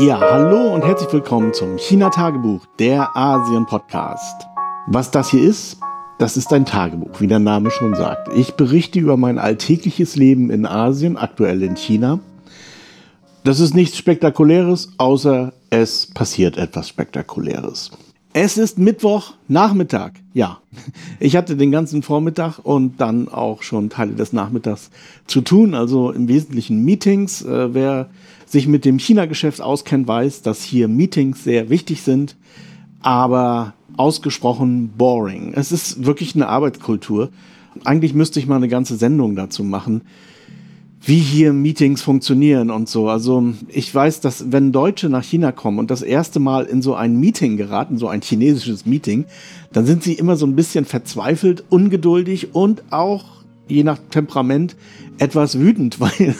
Ja, hallo und herzlich willkommen zum China-Tagebuch, der Asien-Podcast. Was das hier ist, das ist ein Tagebuch, wie der Name schon sagt. Ich berichte über mein alltägliches Leben in Asien, aktuell in China. Das ist nichts Spektakuläres, außer es passiert etwas Spektakuläres. Es ist Mittwoch Nachmittag. Ja, ich hatte den ganzen Vormittag und dann auch schon Teile des Nachmittags zu tun, also im Wesentlichen Meetings. Äh, wer sich mit dem China-Geschäft auskennt, weiß, dass hier Meetings sehr wichtig sind, aber ausgesprochen boring. Es ist wirklich eine Arbeitskultur. Eigentlich müsste ich mal eine ganze Sendung dazu machen, wie hier Meetings funktionieren und so. Also ich weiß, dass wenn Deutsche nach China kommen und das erste Mal in so ein Meeting geraten, so ein chinesisches Meeting, dann sind sie immer so ein bisschen verzweifelt, ungeduldig und auch je nach Temperament etwas wütend, weil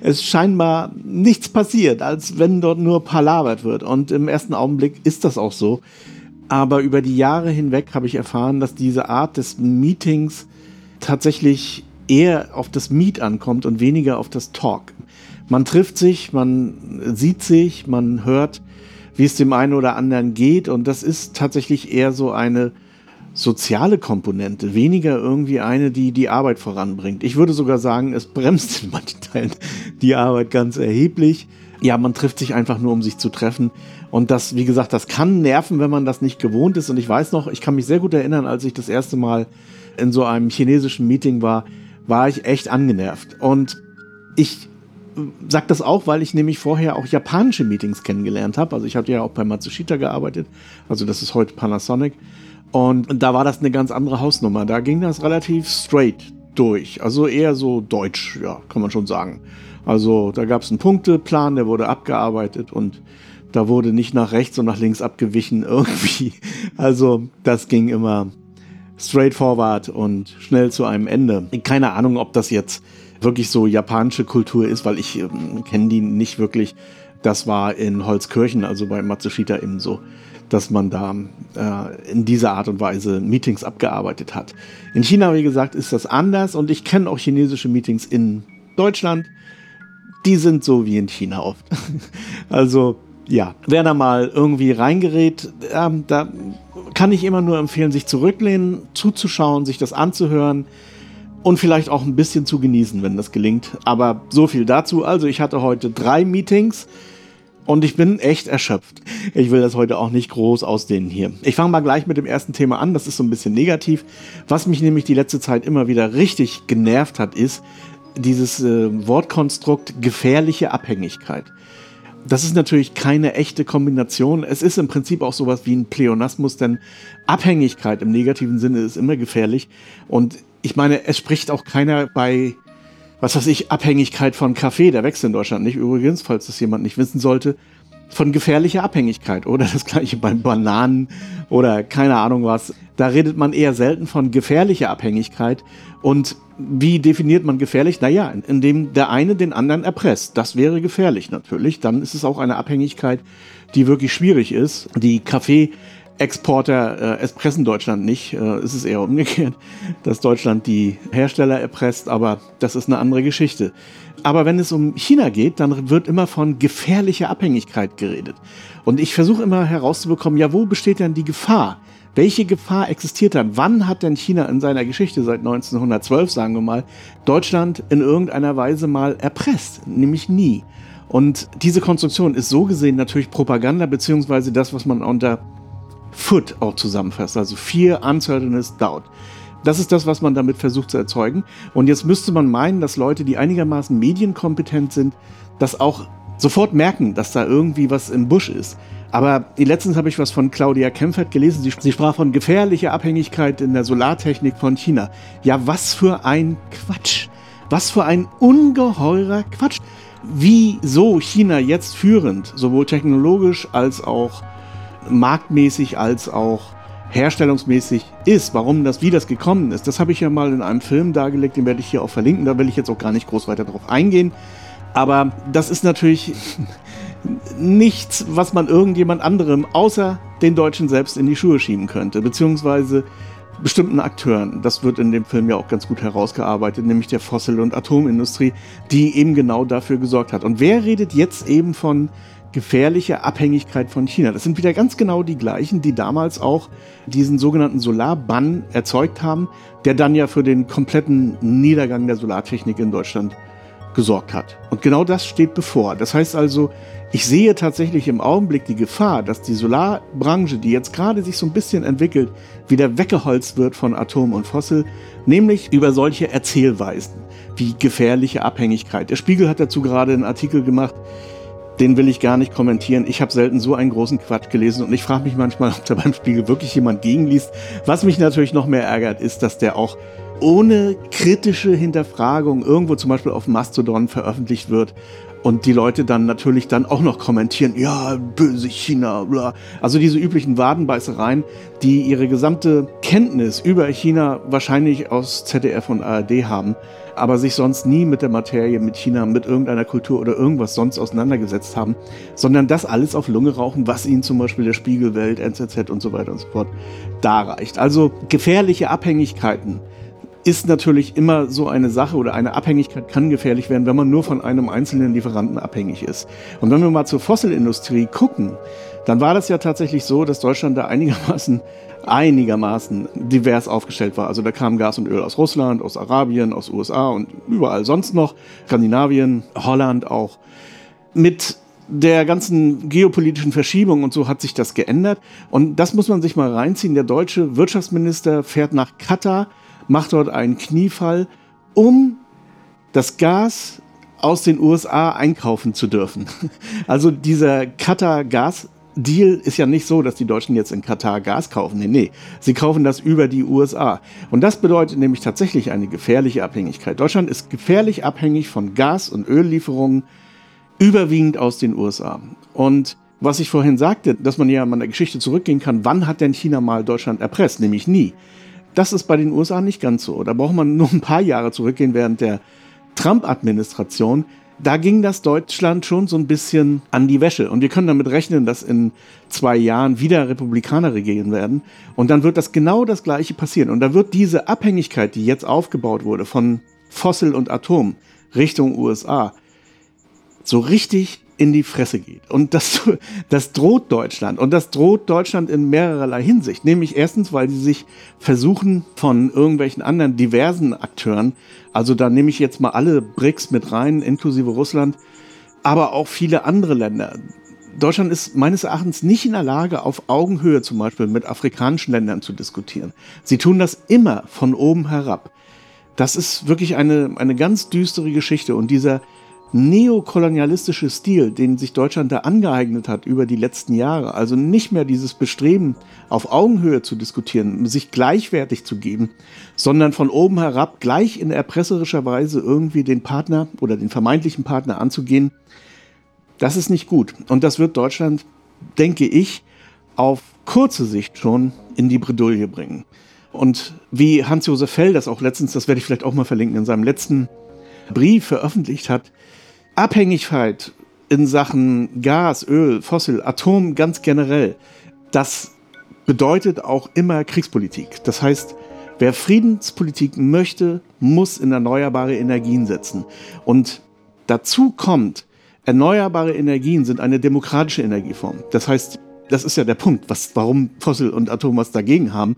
es scheinbar nichts passiert, als wenn dort nur palabert wird. Und im ersten Augenblick ist das auch so. Aber über die Jahre hinweg habe ich erfahren, dass diese Art des Meetings tatsächlich eher auf das Meet ankommt und weniger auf das Talk. Man trifft sich, man sieht sich, man hört, wie es dem einen oder anderen geht und das ist tatsächlich eher so eine soziale Komponente, weniger irgendwie eine, die die Arbeit voranbringt. Ich würde sogar sagen, es bremst in manchen Teilen die Arbeit ganz erheblich. Ja, man trifft sich einfach nur, um sich zu treffen. Und das, wie gesagt, das kann nerven, wenn man das nicht gewohnt ist. Und ich weiß noch, ich kann mich sehr gut erinnern, als ich das erste Mal in so einem chinesischen Meeting war, war ich echt angenervt. Und ich sage das auch, weil ich nämlich vorher auch japanische Meetings kennengelernt habe. Also ich hatte ja auch bei Matsushita gearbeitet. Also das ist heute Panasonic. Und da war das eine ganz andere Hausnummer. Da ging das relativ straight durch. Also eher so deutsch, ja, kann man schon sagen. Also da gab es einen Punkteplan, der wurde abgearbeitet und da wurde nicht nach rechts und nach links abgewichen irgendwie. Also das ging immer straightforward und schnell zu einem Ende. Keine Ahnung, ob das jetzt wirklich so japanische Kultur ist, weil ich äh, kenne die nicht wirklich. Das war in Holzkirchen, also bei Matsushita eben so dass man da äh, in dieser Art und Weise Meetings abgearbeitet hat. In China, wie gesagt, ist das anders und ich kenne auch chinesische Meetings in Deutschland. Die sind so wie in China oft. also ja, wer da mal irgendwie reingerät, äh, da kann ich immer nur empfehlen, sich zurücklehnen, zuzuschauen, sich das anzuhören und vielleicht auch ein bisschen zu genießen, wenn das gelingt. Aber so viel dazu. Also ich hatte heute drei Meetings. Und ich bin echt erschöpft. Ich will das heute auch nicht groß ausdehnen hier. Ich fange mal gleich mit dem ersten Thema an. Das ist so ein bisschen negativ. Was mich nämlich die letzte Zeit immer wieder richtig genervt hat, ist dieses äh, Wortkonstrukt gefährliche Abhängigkeit. Das ist natürlich keine echte Kombination. Es ist im Prinzip auch sowas wie ein Pleonasmus, denn Abhängigkeit im negativen Sinne ist immer gefährlich. Und ich meine, es spricht auch keiner bei was weiß ich, Abhängigkeit von Kaffee, der wächst in Deutschland nicht übrigens, falls das jemand nicht wissen sollte, von gefährlicher Abhängigkeit oder das gleiche bei Bananen oder keine Ahnung was. Da redet man eher selten von gefährlicher Abhängigkeit. Und wie definiert man gefährlich? Naja, indem der eine den anderen erpresst. Das wäre gefährlich natürlich. Dann ist es auch eine Abhängigkeit, die wirklich schwierig ist. Die Kaffee Exporter äh, erpressen Deutschland nicht. Äh, es ist eher umgekehrt, dass Deutschland die Hersteller erpresst, aber das ist eine andere Geschichte. Aber wenn es um China geht, dann wird immer von gefährlicher Abhängigkeit geredet. Und ich versuche immer herauszubekommen, ja, wo besteht denn die Gefahr? Welche Gefahr existiert dann? Wann hat denn China in seiner Geschichte seit 1912, sagen wir mal, Deutschland in irgendeiner Weise mal erpresst? Nämlich nie. Und diese Konstruktion ist so gesehen natürlich Propaganda, beziehungsweise das, was man unter Foot auch zusammenfasst. Also Fear, Uncertainty, Doubt. Das ist das, was man damit versucht zu erzeugen. Und jetzt müsste man meinen, dass Leute, die einigermaßen medienkompetent sind, das auch sofort merken, dass da irgendwie was im Busch ist. Aber letztens habe ich was von Claudia Kempfert gelesen. Sie, sie, sprach von gefährlicher Abhängigkeit in der Solartechnik von China. Ja, was für ein Quatsch. Was für ein ungeheurer Quatsch. Wieso China jetzt führend, sowohl technologisch als auch marktmäßig als auch herstellungsmäßig ist, warum das, wie das gekommen ist. Das habe ich ja mal in einem Film dargelegt, den werde ich hier auch verlinken, da will ich jetzt auch gar nicht groß weiter drauf eingehen. Aber das ist natürlich nichts, was man irgendjemand anderem außer den Deutschen selbst in die Schuhe schieben könnte, beziehungsweise bestimmten Akteuren. Das wird in dem Film ja auch ganz gut herausgearbeitet, nämlich der Fossil- und Atomindustrie, die eben genau dafür gesorgt hat. Und wer redet jetzt eben von gefährliche Abhängigkeit von China. Das sind wieder ganz genau die gleichen, die damals auch diesen sogenannten Solarbann erzeugt haben, der dann ja für den kompletten Niedergang der Solartechnik in Deutschland gesorgt hat. Und genau das steht bevor. Das heißt also, ich sehe tatsächlich im Augenblick die Gefahr, dass die Solarbranche, die jetzt gerade sich so ein bisschen entwickelt, wieder weggeholzt wird von Atom und Fossil, nämlich über solche Erzählweisen wie gefährliche Abhängigkeit. Der Spiegel hat dazu gerade einen Artikel gemacht, den will ich gar nicht kommentieren. Ich habe selten so einen großen Quatsch gelesen und ich frage mich manchmal, ob da beim Spiegel wirklich jemand gegenliest. Was mich natürlich noch mehr ärgert, ist, dass der auch ohne kritische Hinterfragung irgendwo zum Beispiel auf Mastodon veröffentlicht wird und die Leute dann natürlich dann auch noch kommentieren, ja, böse China, bla. Also diese üblichen Wadenbeißereien, die ihre gesamte Kenntnis über China wahrscheinlich aus ZDF und ARD haben aber sich sonst nie mit der Materie, mit China, mit irgendeiner Kultur oder irgendwas sonst auseinandergesetzt haben, sondern das alles auf Lunge rauchen, was ihnen zum Beispiel der Spiegelwelt, NZZ und so weiter und so fort darreicht. Also gefährliche Abhängigkeiten ist natürlich immer so eine Sache oder eine Abhängigkeit kann gefährlich werden, wenn man nur von einem einzelnen Lieferanten abhängig ist. Und wenn wir mal zur Fossilindustrie gucken, dann war das ja tatsächlich so, dass Deutschland da einigermaßen einigermaßen divers aufgestellt war. Also da kam Gas und Öl aus Russland, aus Arabien, aus USA und überall sonst noch, Skandinavien, Holland auch. Mit der ganzen geopolitischen Verschiebung und so hat sich das geändert. Und das muss man sich mal reinziehen. Der deutsche Wirtschaftsminister fährt nach Katar, macht dort einen Kniefall, um das Gas aus den USA einkaufen zu dürfen. Also dieser Katar-Gas Deal ist ja nicht so, dass die Deutschen jetzt in Katar Gas kaufen. Nee, nee. Sie kaufen das über die USA. Und das bedeutet nämlich tatsächlich eine gefährliche Abhängigkeit. Deutschland ist gefährlich abhängig von Gas- und Öllieferungen, überwiegend aus den USA. Und was ich vorhin sagte, dass man ja in der Geschichte zurückgehen kann, wann hat denn China mal Deutschland erpresst? Nämlich nie. Das ist bei den USA nicht ganz so. Da braucht man nur ein paar Jahre zurückgehen während der Trump-Administration da ging das Deutschland schon so ein bisschen an die Wäsche. Und wir können damit rechnen, dass in zwei Jahren wieder Republikaner regieren werden. Und dann wird das genau das Gleiche passieren. Und da wird diese Abhängigkeit, die jetzt aufgebaut wurde von Fossil und Atom Richtung USA, so richtig in die Fresse geht. Und das, das droht Deutschland. Und das droht Deutschland in mehrererlei Hinsicht. Nämlich erstens, weil sie sich versuchen, von irgendwelchen anderen diversen Akteuren, also da nehme ich jetzt mal alle BRICS mit rein, inklusive Russland, aber auch viele andere Länder. Deutschland ist meines Erachtens nicht in der Lage, auf Augenhöhe zum Beispiel mit afrikanischen Ländern zu diskutieren. Sie tun das immer von oben herab. Das ist wirklich eine, eine ganz düstere Geschichte. Und dieser, neokolonialistische Stil, den sich Deutschland da angeeignet hat über die letzten Jahre, also nicht mehr dieses Bestreben, auf Augenhöhe zu diskutieren, sich gleichwertig zu geben, sondern von oben herab gleich in erpresserischer Weise irgendwie den Partner oder den vermeintlichen Partner anzugehen, das ist nicht gut. Und das wird Deutschland, denke ich, auf kurze Sicht schon in die Bredouille bringen. Und wie Hans-Josef Fell das auch letztens, das werde ich vielleicht auch mal verlinken, in seinem letzten Brief veröffentlicht hat, Abhängigkeit in Sachen Gas, Öl, Fossil, Atom ganz generell, das bedeutet auch immer Kriegspolitik. Das heißt, wer Friedenspolitik möchte, muss in erneuerbare Energien setzen. Und dazu kommt, erneuerbare Energien sind eine demokratische Energieform. Das heißt, das ist ja der Punkt, was, warum Fossil und Atom was dagegen haben.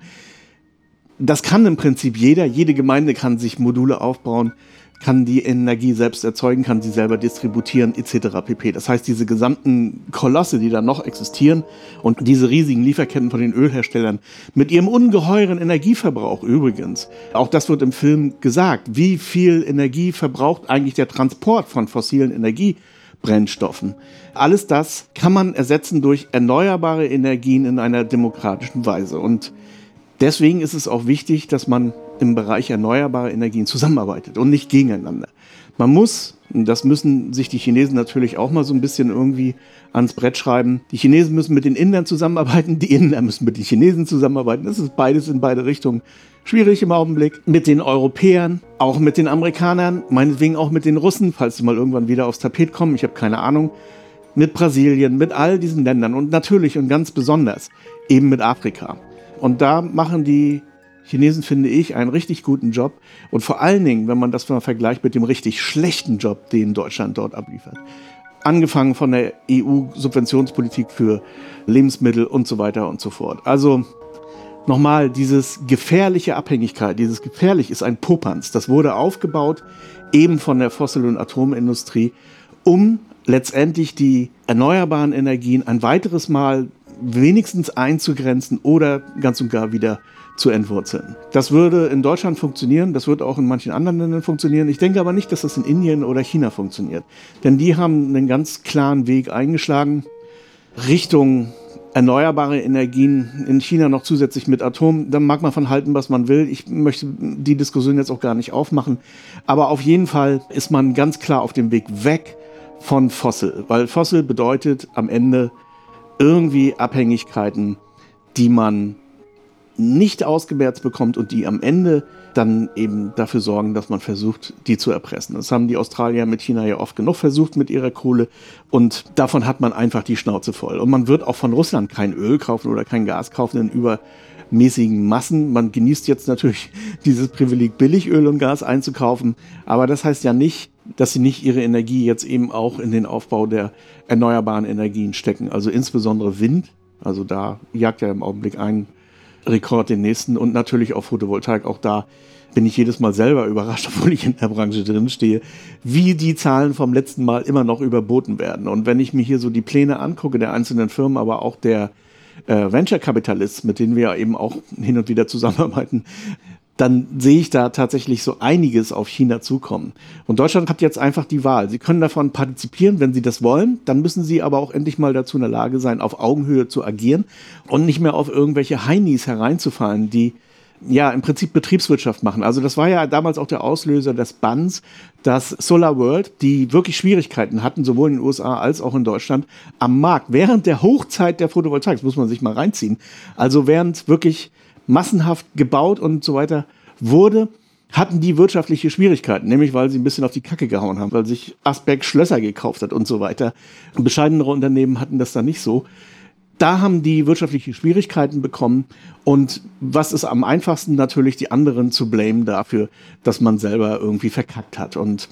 Das kann im Prinzip jeder, jede Gemeinde kann sich Module aufbauen, kann die Energie selbst erzeugen, kann sie selber distributieren etc. pp. Das heißt, diese gesamten Kolosse, die da noch existieren und diese riesigen Lieferketten von den Ölherstellern mit ihrem ungeheuren Energieverbrauch übrigens, auch das wird im Film gesagt, wie viel Energie verbraucht eigentlich der Transport von fossilen Energiebrennstoffen. Alles das kann man ersetzen durch erneuerbare Energien in einer demokratischen Weise und Deswegen ist es auch wichtig, dass man im Bereich erneuerbare Energien zusammenarbeitet und nicht gegeneinander. Man muss, das müssen sich die Chinesen natürlich auch mal so ein bisschen irgendwie ans Brett schreiben, die Chinesen müssen mit den Indern zusammenarbeiten, die Inder müssen mit den Chinesen zusammenarbeiten. Das ist beides in beide Richtungen schwierig im Augenblick. Mit den Europäern, auch mit den Amerikanern, meinetwegen auch mit den Russen, falls sie mal irgendwann wieder aufs Tapet kommen, ich habe keine Ahnung. Mit Brasilien, mit all diesen Ländern und natürlich und ganz besonders eben mit Afrika. Und da machen die Chinesen, finde ich, einen richtig guten Job. Und vor allen Dingen, wenn man das mal vergleicht mit dem richtig schlechten Job, den Deutschland dort abliefert. angefangen von der EU-Subventionspolitik für Lebensmittel und so weiter und so fort. Also nochmal, dieses gefährliche Abhängigkeit, dieses gefährlich ist ein Popanz. Das wurde aufgebaut eben von der Fossil- und Atomindustrie, um letztendlich die erneuerbaren Energien ein weiteres Mal wenigstens einzugrenzen oder ganz und gar wieder zu entwurzeln. Das würde in Deutschland funktionieren, das wird auch in manchen anderen Ländern funktionieren. Ich denke aber nicht, dass das in Indien oder China funktioniert. Denn die haben einen ganz klaren Weg eingeschlagen Richtung erneuerbare Energien in China noch zusätzlich mit Atom. Da mag man von halten, was man will. Ich möchte die Diskussion jetzt auch gar nicht aufmachen. Aber auf jeden Fall ist man ganz klar auf dem Weg weg von Fossil, weil Fossil bedeutet am Ende irgendwie Abhängigkeiten, die man nicht ausgemerzt bekommt und die am Ende dann eben dafür sorgen, dass man versucht, die zu erpressen. Das haben die Australier mit China ja oft genug versucht mit ihrer Kohle und davon hat man einfach die Schnauze voll. Und man wird auch von Russland kein Öl kaufen oder kein Gas kaufen in übermäßigen Massen. Man genießt jetzt natürlich dieses Privileg, billig Öl und Gas einzukaufen, aber das heißt ja nicht, dass sie nicht ihre Energie jetzt eben auch in den Aufbau der erneuerbaren Energien stecken. Also insbesondere Wind. Also da jagt ja im Augenblick ein Rekord den nächsten und natürlich auch Photovoltaik. Auch da bin ich jedes Mal selber überrascht, obwohl ich in der Branche drin stehe, wie die Zahlen vom letzten Mal immer noch überboten werden. Und wenn ich mir hier so die Pläne angucke der einzelnen Firmen, aber auch der äh, Venture Capitalists, mit denen wir eben auch hin und wieder zusammenarbeiten, dann sehe ich da tatsächlich so einiges auf China zukommen. Und Deutschland hat jetzt einfach die Wahl. Sie können davon partizipieren, wenn Sie das wollen. Dann müssen Sie aber auch endlich mal dazu in der Lage sein, auf Augenhöhe zu agieren und nicht mehr auf irgendwelche Heinis hereinzufallen, die ja im Prinzip Betriebswirtschaft machen. Also das war ja damals auch der Auslöser des Banns, dass Solar World, die wirklich Schwierigkeiten hatten, sowohl in den USA als auch in Deutschland, am Markt während der Hochzeit der Photovoltaik, das muss man sich mal reinziehen, also während wirklich massenhaft gebaut und so weiter wurde, hatten die wirtschaftliche Schwierigkeiten, nämlich weil sie ein bisschen auf die Kacke gehauen haben, weil sich Asbeck Schlösser gekauft hat und so weiter. Bescheidenere Unternehmen hatten das dann nicht so. Da haben die wirtschaftliche Schwierigkeiten bekommen und was ist am einfachsten natürlich die anderen zu blamen dafür, dass man selber irgendwie verkackt hat und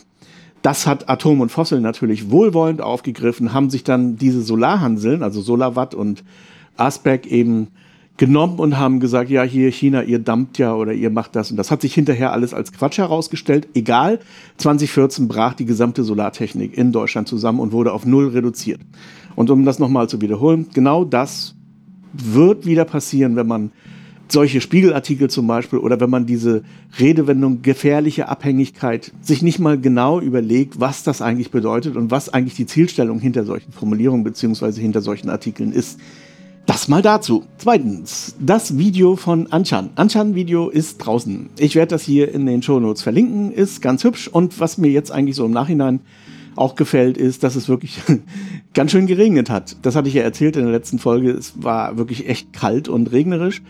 das hat Atom und Fossil natürlich wohlwollend aufgegriffen, haben sich dann diese Solarhanseln, also Solarwatt und Asbeck eben genommen und haben gesagt, ja, hier China, ihr dumpt ja oder ihr macht das. Und das hat sich hinterher alles als Quatsch herausgestellt. Egal, 2014 brach die gesamte Solartechnik in Deutschland zusammen und wurde auf Null reduziert. Und um das nochmal zu wiederholen, genau das wird wieder passieren, wenn man solche Spiegelartikel zum Beispiel oder wenn man diese Redewendung gefährliche Abhängigkeit sich nicht mal genau überlegt, was das eigentlich bedeutet und was eigentlich die Zielstellung hinter solchen Formulierungen beziehungsweise hinter solchen Artikeln ist. Das mal dazu. Zweitens, das Video von Anchan. Anchan-Video ist draußen. Ich werde das hier in den Show Notes verlinken, ist ganz hübsch. Und was mir jetzt eigentlich so im Nachhinein auch gefällt, ist, dass es wirklich ganz schön geregnet hat. Das hatte ich ja erzählt in der letzten Folge. Es war wirklich echt kalt und regnerisch.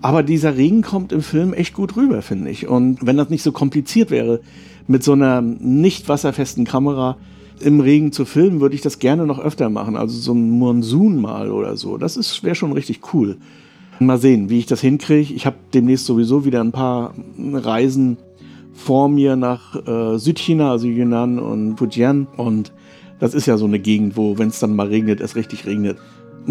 Aber dieser Regen kommt im Film echt gut rüber, finde ich. Und wenn das nicht so kompliziert wäre, mit so einer nicht wasserfesten Kamera im Regen zu filmen, würde ich das gerne noch öfter machen. Also so ein Monsun mal oder so. Das wäre schon richtig cool. Mal sehen, wie ich das hinkriege. Ich habe demnächst sowieso wieder ein paar Reisen vor mir nach äh, Südchina, also Yunnan und Fujian. Und das ist ja so eine Gegend, wo, wenn es dann mal regnet, es richtig regnet.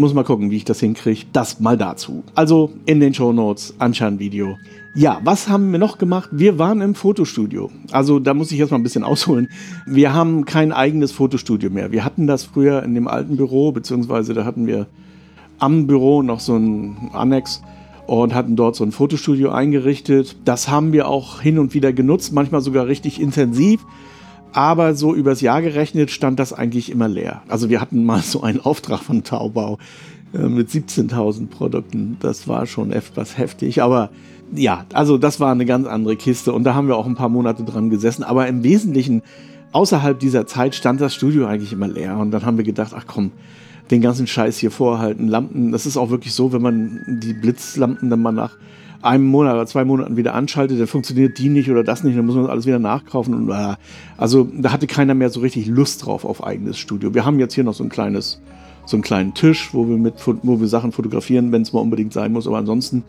Muss mal gucken, wie ich das hinkriege. Das mal dazu. Also in den Show Notes, Anschauen-Video. Ja, was haben wir noch gemacht? Wir waren im Fotostudio. Also da muss ich jetzt mal ein bisschen ausholen. Wir haben kein eigenes Fotostudio mehr. Wir hatten das früher in dem alten Büro, beziehungsweise da hatten wir am Büro noch so ein Annex und hatten dort so ein Fotostudio eingerichtet. Das haben wir auch hin und wieder genutzt, manchmal sogar richtig intensiv. Aber so übers Jahr gerechnet stand das eigentlich immer leer. Also wir hatten mal so einen Auftrag von Taubau äh, mit 17.000 Produkten. Das war schon etwas heftig, aber ja, also das war eine ganz andere Kiste und da haben wir auch ein paar Monate dran gesessen. Aber im Wesentlichen, außerhalb dieser Zeit, stand das Studio eigentlich immer leer. Und dann haben wir gedacht, ach komm, den ganzen Scheiß hier vorhalten. Lampen, das ist auch wirklich so, wenn man die Blitzlampen dann mal nach einem Monat oder zwei Monaten wieder anschaltet, dann funktioniert die nicht oder das nicht, dann muss man alles wieder nachkaufen. Und, äh, also da hatte keiner mehr so richtig Lust drauf auf eigenes Studio. Wir haben jetzt hier noch so ein kleines, so einen kleinen Tisch, wo wir mit, wo wir Sachen fotografieren, wenn es mal unbedingt sein muss. Aber ansonsten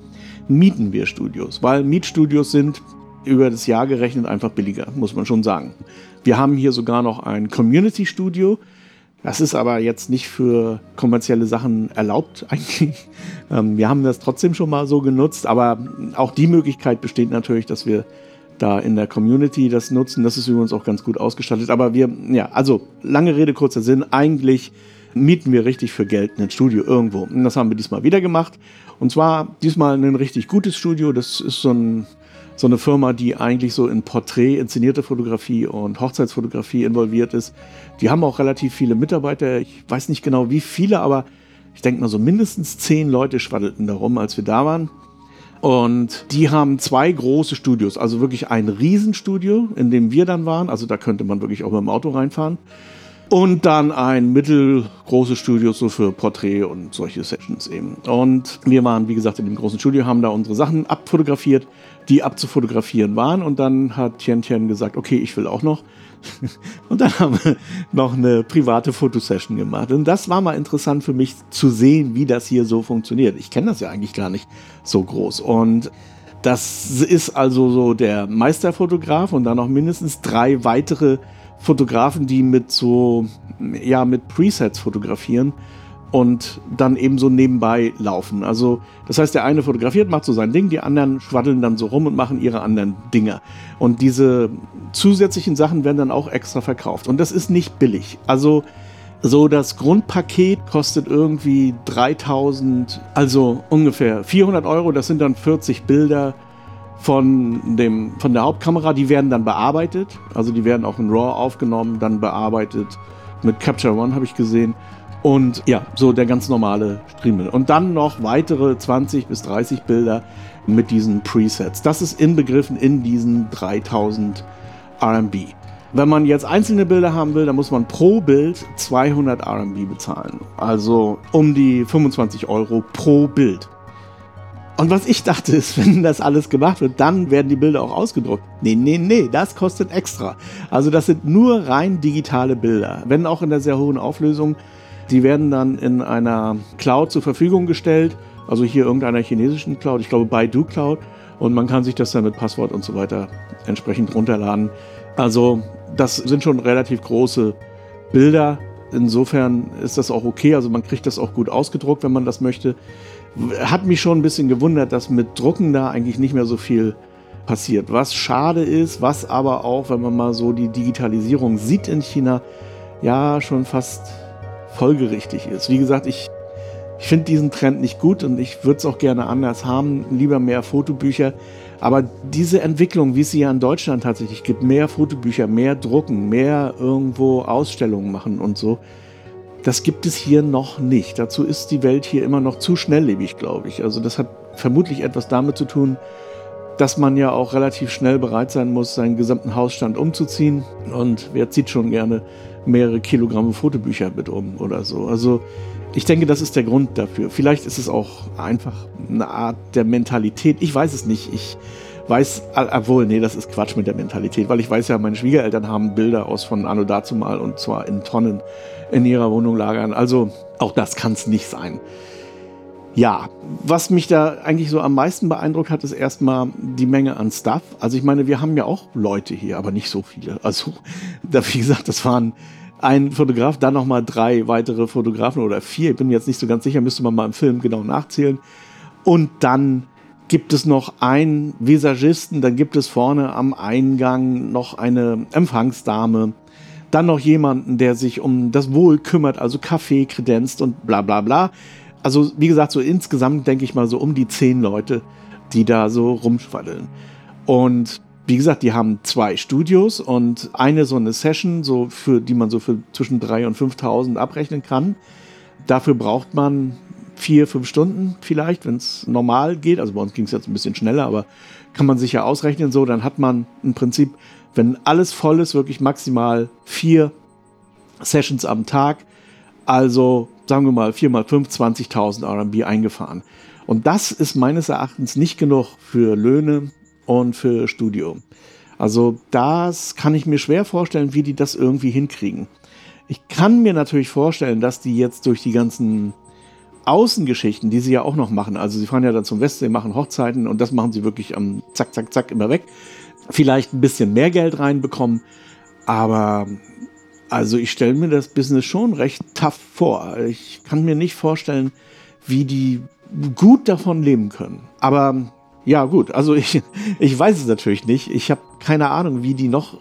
mieten wir Studios, weil Mietstudios sind über das Jahr gerechnet einfach billiger, muss man schon sagen. Wir haben hier sogar noch ein Community-Studio. Das ist aber jetzt nicht für kommerzielle Sachen erlaubt eigentlich. Ähm, wir haben das trotzdem schon mal so genutzt, aber auch die Möglichkeit besteht natürlich, dass wir da in der Community das nutzen. Das ist übrigens auch ganz gut ausgestattet. Aber wir, ja, also lange Rede, kurzer Sinn. Eigentlich mieten wir richtig für Geld ein Studio irgendwo. Und das haben wir diesmal wieder gemacht. Und zwar diesmal ein richtig gutes Studio. Das ist so, ein, so eine Firma, die eigentlich so in Porträt, inszenierte Fotografie und Hochzeitsfotografie involviert ist. Die haben auch relativ viele Mitarbeiter. Ich weiß nicht genau wie viele, aber ich denke mal so mindestens zehn Leute schwaddelten darum, als wir da waren. Und die haben zwei große Studios, also wirklich ein Riesenstudio, in dem wir dann waren. Also da könnte man wirklich auch mit dem Auto reinfahren. Und dann ein mittelgroßes Studio so für Porträt und solche Sessions eben. Und wir waren, wie gesagt, in dem großen Studio, haben da unsere Sachen abfotografiert, die abzufotografieren waren. Und dann hat Tian Tian gesagt, okay, ich will auch noch. Und dann haben wir noch eine private Fotosession gemacht. Und das war mal interessant für mich zu sehen, wie das hier so funktioniert. Ich kenne das ja eigentlich gar nicht so groß. Und das ist also so der Meisterfotograf und dann noch mindestens drei weitere Fotografen, die mit so, ja, mit Presets fotografieren und dann eben so nebenbei laufen. Also, das heißt, der eine fotografiert, macht so sein Ding, die anderen schwaddeln dann so rum und machen ihre anderen Dinge. Und diese zusätzlichen Sachen werden dann auch extra verkauft. Und das ist nicht billig. Also, so das Grundpaket kostet irgendwie 3000, also ungefähr 400 Euro. Das sind dann 40 Bilder von, dem, von der Hauptkamera, die werden dann bearbeitet. Also die werden auch in RAW aufgenommen, dann bearbeitet. Mit Capture One habe ich gesehen. Und ja, so der ganz normale Stream. Und dann noch weitere 20 bis 30 Bilder mit diesen Presets. Das ist inbegriffen in diesen 3000 RMB. Wenn man jetzt einzelne Bilder haben will, dann muss man pro Bild 200 RMB bezahlen. Also um die 25 Euro pro Bild. Und was ich dachte ist, wenn das alles gemacht wird, dann werden die Bilder auch ausgedruckt. Nee, nee, nee, das kostet extra. Also das sind nur rein digitale Bilder, wenn auch in der sehr hohen Auflösung. Die werden dann in einer Cloud zur Verfügung gestellt, also hier irgendeiner chinesischen Cloud, ich glaube Baidu Cloud. Und man kann sich das dann mit Passwort und so weiter entsprechend runterladen. Also das sind schon relativ große Bilder. Insofern ist das auch okay. Also man kriegt das auch gut ausgedruckt, wenn man das möchte hat mich schon ein bisschen gewundert, dass mit Drucken da eigentlich nicht mehr so viel passiert. Was schade ist, was aber auch, wenn man mal so die Digitalisierung sieht in China, ja schon fast folgerichtig ist. Wie gesagt, ich, ich finde diesen Trend nicht gut und ich würde es auch gerne anders haben, lieber mehr Fotobücher. Aber diese Entwicklung, wie es sie ja in Deutschland tatsächlich gibt, mehr Fotobücher, mehr drucken, mehr irgendwo Ausstellungen machen und so, das gibt es hier noch nicht. Dazu ist die Welt hier immer noch zu schnelllebig, glaube ich. Also das hat vermutlich etwas damit zu tun, dass man ja auch relativ schnell bereit sein muss, seinen gesamten Hausstand umzuziehen. Und wer zieht schon gerne mehrere Kilogramme Fotobücher mit um oder so. Also ich denke, das ist der Grund dafür. Vielleicht ist es auch einfach eine Art der Mentalität. Ich weiß es nicht. Ich weiß, obwohl, nee, das ist Quatsch mit der Mentalität, weil ich weiß ja, meine Schwiegereltern haben Bilder aus von Anno dazumal und zwar in Tonnen in ihrer Wohnung lagern. Also auch das kann es nicht sein. Ja, was mich da eigentlich so am meisten beeindruckt hat, ist erstmal die Menge an Stuff. Also ich meine, wir haben ja auch Leute hier, aber nicht so viele. Also, da, wie gesagt, das waren ein Fotograf, dann nochmal drei weitere Fotografen oder vier. Ich bin jetzt nicht so ganz sicher, müsste man mal im Film genau nachzählen. Und dann gibt es noch einen Visagisten, dann gibt es vorne am Eingang noch eine Empfangsdame, dann noch jemanden, der sich um das Wohl kümmert, also Kaffee kredenzt und bla bla bla. Also wie gesagt, so insgesamt denke ich mal so um die zehn Leute, die da so rumschwaddeln. Und wie gesagt, die haben zwei Studios und eine so eine Session, so für die man so für zwischen 3.000 und 5.000 abrechnen kann. Dafür braucht man vier, fünf Stunden vielleicht, wenn es normal geht. Also bei uns ging es jetzt ein bisschen schneller, aber kann man sich ja ausrechnen so. Dann hat man im Prinzip, wenn alles voll ist, wirklich maximal vier Sessions am Tag. Also sagen wir mal 4 mal 5, 20.000 RMB eingefahren. Und das ist meines Erachtens nicht genug für Löhne und für Studio. Also das kann ich mir schwer vorstellen, wie die das irgendwie hinkriegen. Ich kann mir natürlich vorstellen, dass die jetzt durch die ganzen Außengeschichten, die sie ja auch noch machen, also sie fahren ja dann zum Westsee, machen Hochzeiten und das machen sie wirklich am Zack, Zack, Zack immer weg, vielleicht ein bisschen mehr Geld reinbekommen, aber Also ich stelle mir das Business schon recht tough vor. Ich kann mir nicht vorstellen, wie die gut davon leben können. Aber ja, gut, also ich, ich weiß es natürlich nicht. Ich habe keine Ahnung, wie die noch,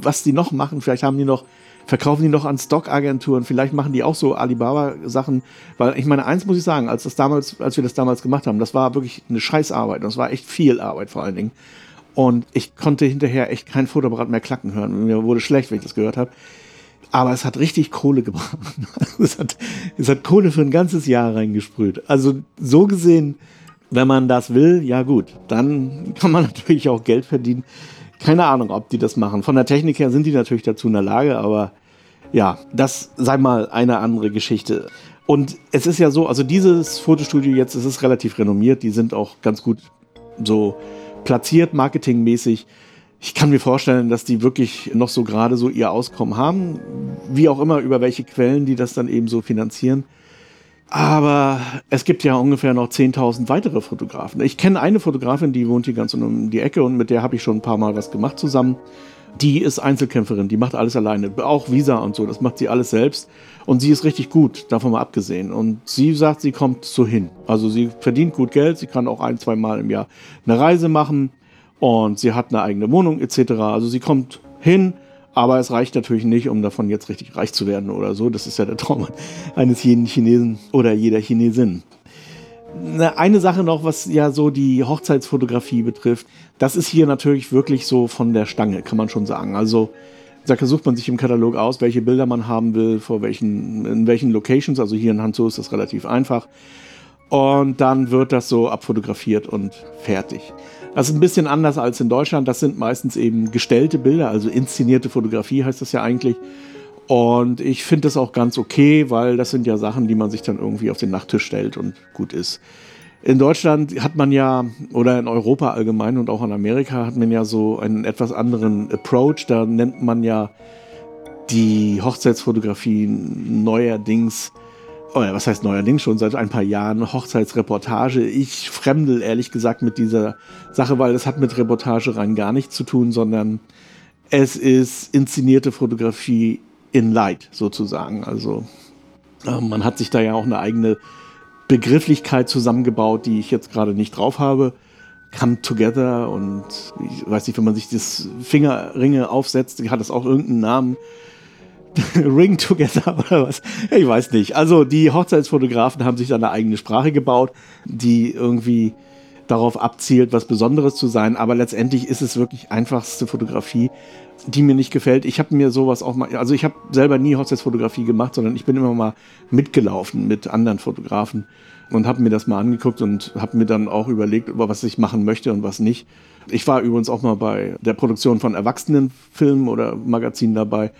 was die noch machen. Vielleicht haben die noch, verkaufen die noch an Stockagenturen, vielleicht machen die auch so Alibaba-Sachen. Weil ich meine, eins muss ich sagen, als das damals, als wir das damals gemacht haben, das war wirklich eine Scheißarbeit. Das war echt viel Arbeit vor allen Dingen. Und ich konnte hinterher echt kein Fotoapparat mehr klacken hören. Mir wurde schlecht, wenn ich das gehört habe. Aber es hat richtig Kohle gebracht. es, hat, es hat Kohle für ein ganzes Jahr reingesprüht. Also so gesehen, wenn man das will, ja gut, dann kann man natürlich auch Geld verdienen. Keine Ahnung, ob die das machen. Von der Technik her sind die natürlich dazu in der Lage, aber ja, das sei mal eine andere Geschichte. Und es ist ja so, also dieses Fotostudio jetzt, es ist relativ renommiert, die sind auch ganz gut so platziert, marketingmäßig. Ich kann mir vorstellen, dass die wirklich noch so gerade so ihr Auskommen haben, wie auch immer, über welche Quellen die das dann eben so finanzieren. Aber es gibt ja ungefähr noch 10.000 weitere Fotografen. Ich kenne eine Fotografin, die wohnt hier ganz um die Ecke und mit der habe ich schon ein paar Mal was gemacht zusammen. Die ist Einzelkämpferin, die macht alles alleine, auch Visa und so, das macht sie alles selbst. Und sie ist richtig gut, davon mal abgesehen. Und sie sagt, sie kommt so hin. Also sie verdient gut Geld, sie kann auch ein, zwei Mal im Jahr eine Reise machen und sie hat eine eigene Wohnung etc. Also sie kommt hin, aber es reicht natürlich nicht, um davon jetzt richtig reich zu werden oder so. Das ist ja der Traum eines jeden Chinesen oder jeder Chinesin. Eine Sache noch, was ja so die Hochzeitsfotografie betrifft, das ist hier natürlich wirklich so von der Stange, kann man schon sagen. Also da sucht man sich im Katalog aus, welche Bilder man haben will, vor welchen, in welchen Locations. Also hier in Hanzhou ist das relativ einfach. Und dann wird das so abfotografiert und fertig. Das ist ein bisschen anders als in Deutschland. Das sind meistens eben gestellte Bilder, also inszenierte Fotografie heißt das ja eigentlich. Und ich finde das auch ganz okay, weil das sind ja Sachen, die man sich dann irgendwie auf den Nachttisch stellt und gut ist. In Deutschland hat man ja, oder in Europa allgemein und auch in Amerika hat man ja so einen etwas anderen Approach. Da nennt man ja die Hochzeitsfotografie neuerdings was heißt neuerdings schon seit ein paar Jahren Hochzeitsreportage. Ich fremdel ehrlich gesagt mit dieser Sache, weil es hat mit Reportage rein gar nichts zu tun, sondern es ist inszenierte Fotografie in Light sozusagen. Also äh, man hat sich da ja auch eine eigene Begrifflichkeit zusammengebaut, die ich jetzt gerade nicht drauf habe. Come Together und ich weiß nicht, wenn man sich das Fingerringe aufsetzt, hat das auch irgendeinen Namen. Ring Together oder was? Ich weiß nicht. Also die Hochzeitsfotografen haben sich da eine eigene Sprache gebaut, die irgendwie darauf abzielt, was Besonderes zu sein. Aber letztendlich ist es wirklich einfachste Fotografie, die mir nicht gefällt. Ich habe mir sowas auch mal, also ich habe selber nie Hochzeitsfotografie gemacht, sondern ich bin immer mal mitgelaufen mit anderen Fotografen und habe mir das mal angeguckt und habe mir dann auch überlegt, über was ich machen möchte und was nicht. Ich war übrigens auch mal bei der Produktion von Erwachsenenfilmen oder Magazinen dabei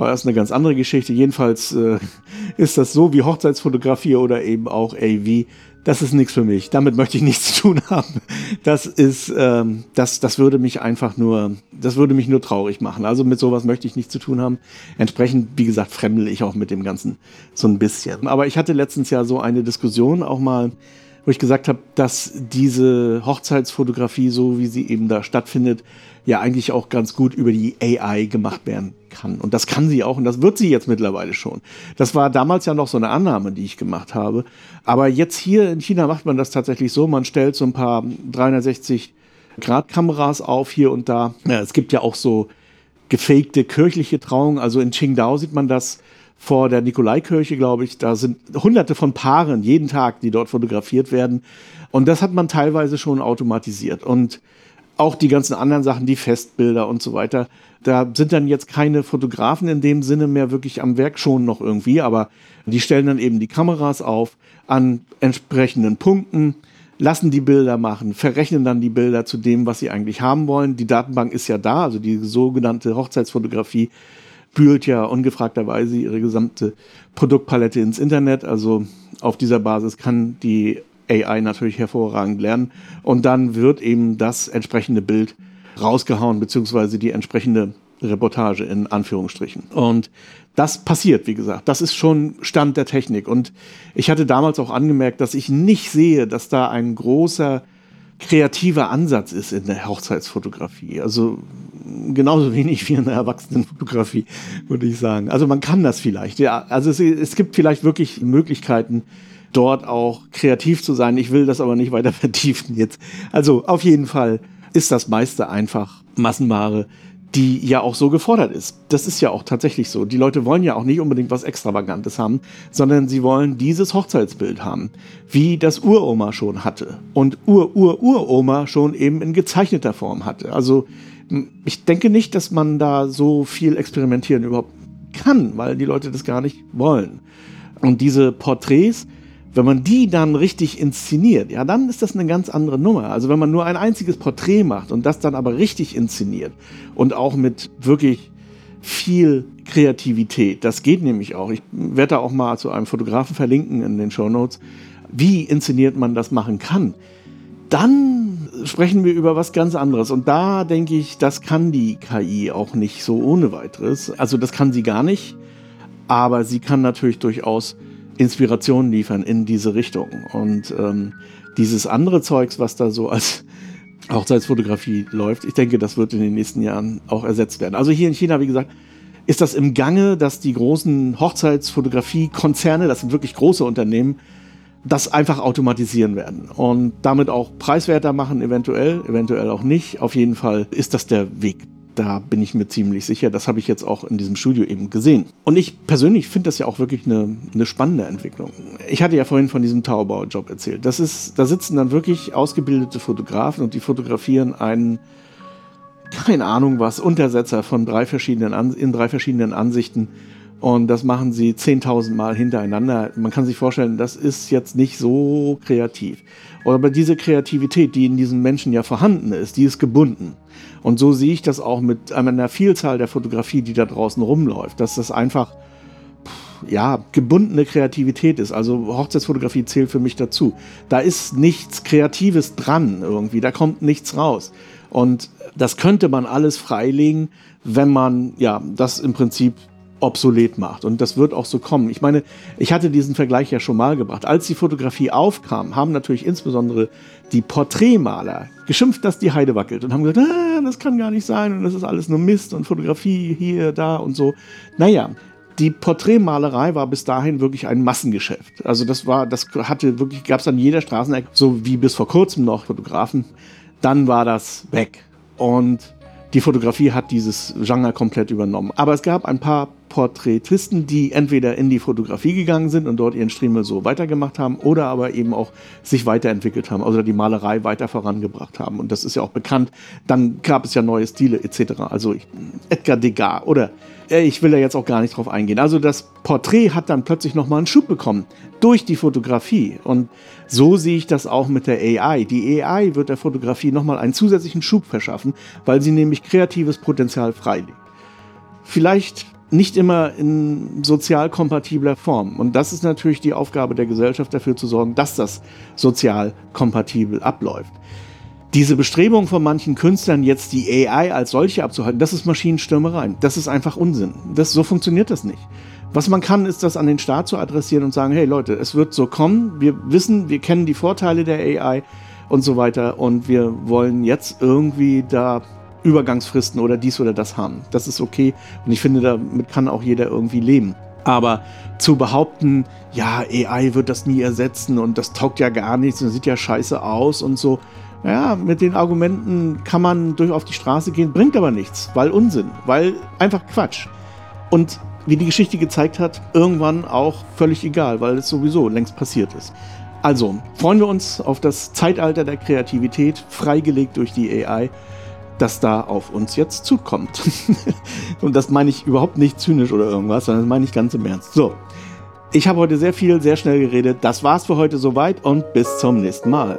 war das eine ganz andere Geschichte. Jedenfalls äh, ist das so wie Hochzeitsfotografie oder eben auch AV. Das ist nichts für mich. Damit möchte ich nichts zu tun haben. Das ist, ähm, das, das würde mich einfach nur, das würde mich nur traurig machen. Also mit sowas möchte ich nichts zu tun haben. Entsprechend, wie gesagt, fremdel ich auch mit dem Ganzen so ein bisschen. Aber ich hatte letztens ja so eine Diskussion auch mal, wo ich gesagt habe, dass diese Hochzeitsfotografie, so wie sie eben da stattfindet, ja eigentlich auch ganz gut über die AI gemacht werden kann. Und das kann sie auch und das wird sie jetzt mittlerweile schon. Das war damals ja noch so eine Annahme, die ich gemacht habe. Aber jetzt hier in China macht man das tatsächlich so, man stellt so ein paar 360 Grad Kameras auf hier und da. Ja, es gibt ja auch so gefakte kirchliche Trauungen. Also in Qingdao sieht man das vor der Nikolaikirche, glaube ich. Da sind hunderte von Paaren jeden Tag, die dort fotografiert werden. Und das hat man teilweise schon automatisiert. Und auch die ganzen anderen Sachen, die Festbilder und so weiter. Da sind dann jetzt keine Fotografen in dem Sinne mehr wirklich am Werk schon noch irgendwie, aber die stellen dann eben die Kameras auf an entsprechenden Punkten, lassen die Bilder machen, verrechnen dann die Bilder zu dem, was sie eigentlich haben wollen. Die Datenbank ist ja da, also die sogenannte Hochzeitsfotografie bühlt ja ungefragterweise ihre gesamte Produktpalette ins Internet. Also auf dieser Basis kann die AI natürlich hervorragend lernen. Und dann wird eben das entsprechende Bild rausgehauen, beziehungsweise die entsprechende Reportage in Anführungsstrichen. Und das passiert, wie gesagt. Das ist schon Stand der Technik. Und ich hatte damals auch angemerkt, dass ich nicht sehe, dass da ein großer kreativer Ansatz ist in der Hochzeitsfotografie. Also genauso wenig wie in der Erwachsenenfotografie, würde ich sagen. Also man kann das vielleicht. Ja, also es, es gibt vielleicht wirklich Möglichkeiten, dort auch kreativ zu sein. Ich will das aber nicht weiter vertiefen jetzt. Also auf jeden Fall ist das meiste einfach Massenware, die ja auch so gefordert ist. Das ist ja auch tatsächlich so. Die Leute wollen ja auch nicht unbedingt was Extravagantes haben, sondern sie wollen dieses Hochzeitsbild haben, wie das Uroma schon hatte und Ur-Ur-Uroma schon eben in gezeichneter Form hatte. Also ich denke nicht, dass man da so viel experimentieren überhaupt kann, weil die Leute das gar nicht wollen. Und diese Porträts, wenn man die dann richtig inszeniert, ja, dann ist das eine ganz andere Nummer. Also wenn man nur ein einziges Porträt macht und das dann aber richtig inszeniert und auch mit wirklich viel Kreativität, das geht nämlich auch. Ich werde da auch mal zu einem Fotografen verlinken in den Show Notes, wie inszeniert man das machen kann. Dann sprechen wir über was ganz anderes. Und da denke ich, das kann die KI auch nicht so ohne weiteres. Also das kann sie gar nicht, aber sie kann natürlich durchaus Inspiration liefern in diese Richtung. Und ähm, dieses andere Zeugs, was da so als Hochzeitsfotografie läuft, ich denke, das wird in den nächsten Jahren auch ersetzt werden. Also hier in China, wie gesagt, ist das im Gange, dass die großen Hochzeitsfotografie-Konzerne, das sind wirklich große Unternehmen, das einfach automatisieren werden und damit auch preiswerter machen, eventuell, eventuell auch nicht. Auf jeden Fall ist das der Weg da bin ich mir ziemlich sicher. Das habe ich jetzt auch in diesem Studio eben gesehen. Und ich persönlich finde das ja auch wirklich eine, eine spannende Entwicklung. Ich hatte ja vorhin von diesem Taubau-Job erzählt. Das ist, da sitzen dann wirklich ausgebildete Fotografen und die fotografieren einen, keine Ahnung was, Untersetzer von drei verschiedenen, in drei verschiedenen Ansichten. Und das machen sie 10.000 Mal hintereinander. Man kann sich vorstellen, das ist jetzt nicht so kreativ. Aber diese Kreativität, die in diesen Menschen ja vorhanden ist, die ist gebunden. Und so sehe ich das auch mit einer Vielzahl der Fotografie, die da draußen rumläuft, dass das einfach ja, gebundene Kreativität ist. Also Hochzeitsfotografie zählt für mich dazu. Da ist nichts Kreatives dran irgendwie, da kommt nichts raus. Und das könnte man alles freilegen, wenn man ja das im Prinzip obsolet macht. Und das wird auch so kommen. Ich meine, ich hatte diesen Vergleich ja schon mal gebracht. Als die Fotografie aufkam, haben natürlich insbesondere die Porträtmaler geschimpft, dass die Heide wackelt und haben gesagt, ah, das kann gar nicht sein und das ist alles nur Mist und Fotografie hier, da und so. Naja, die Porträtmalerei war bis dahin wirklich ein Massengeschäft. Also das war, das hatte wirklich, gab es an jeder Straßenecke, so wie bis vor kurzem noch Fotografen. Dann war das weg. Und die Fotografie hat dieses Genre komplett übernommen. Aber es gab ein paar Porträtisten, die entweder in die Fotografie gegangen sind und dort ihren Striemel so weitergemacht haben oder aber eben auch sich weiterentwickelt haben, also die Malerei weiter vorangebracht haben. Und das ist ja auch bekannt. Dann gab es ja neue Stile etc. Also Edgar Degas oder äh, ich will da jetzt auch gar nicht drauf eingehen. Also das Porträt hat dann plötzlich nochmal einen Schub bekommen durch die Fotografie. Und so sehe ich das auch mit der AI. Die AI wird der Fotografie nochmal einen zusätzlichen Schub verschaffen, weil sie nämlich kreatives Potenzial freilegt. Vielleicht nicht immer in sozial kompatibler Form. Und das ist natürlich die Aufgabe der Gesellschaft, dafür zu sorgen, dass das sozial kompatibel abläuft. Diese Bestrebung von manchen Künstlern, jetzt die AI als solche abzuhalten, das ist Maschinenstürmerei. Das ist einfach Unsinn. Das, so funktioniert das nicht. Was man kann, ist das an den Staat zu adressieren und sagen, hey Leute, es wird so kommen, wir wissen, wir kennen die Vorteile der AI und so weiter und wir wollen jetzt irgendwie da Übergangsfristen oder dies oder das haben. Das ist okay und ich finde, damit kann auch jeder irgendwie leben. Aber zu behaupten, ja, AI wird das nie ersetzen und das taugt ja gar nichts und sieht ja scheiße aus und so, ja, mit den Argumenten kann man durch auf die Straße gehen, bringt aber nichts, weil Unsinn, weil einfach Quatsch. Und wie die Geschichte gezeigt hat, irgendwann auch völlig egal, weil es sowieso längst passiert ist. Also freuen wir uns auf das Zeitalter der Kreativität, freigelegt durch die AI das da auf uns jetzt zukommt. Und das meine ich überhaupt nicht zynisch oder irgendwas, sondern das meine ich ganz im Ernst. So, ich habe heute sehr viel, sehr schnell geredet. Das war's für heute soweit und bis zum nächsten Mal.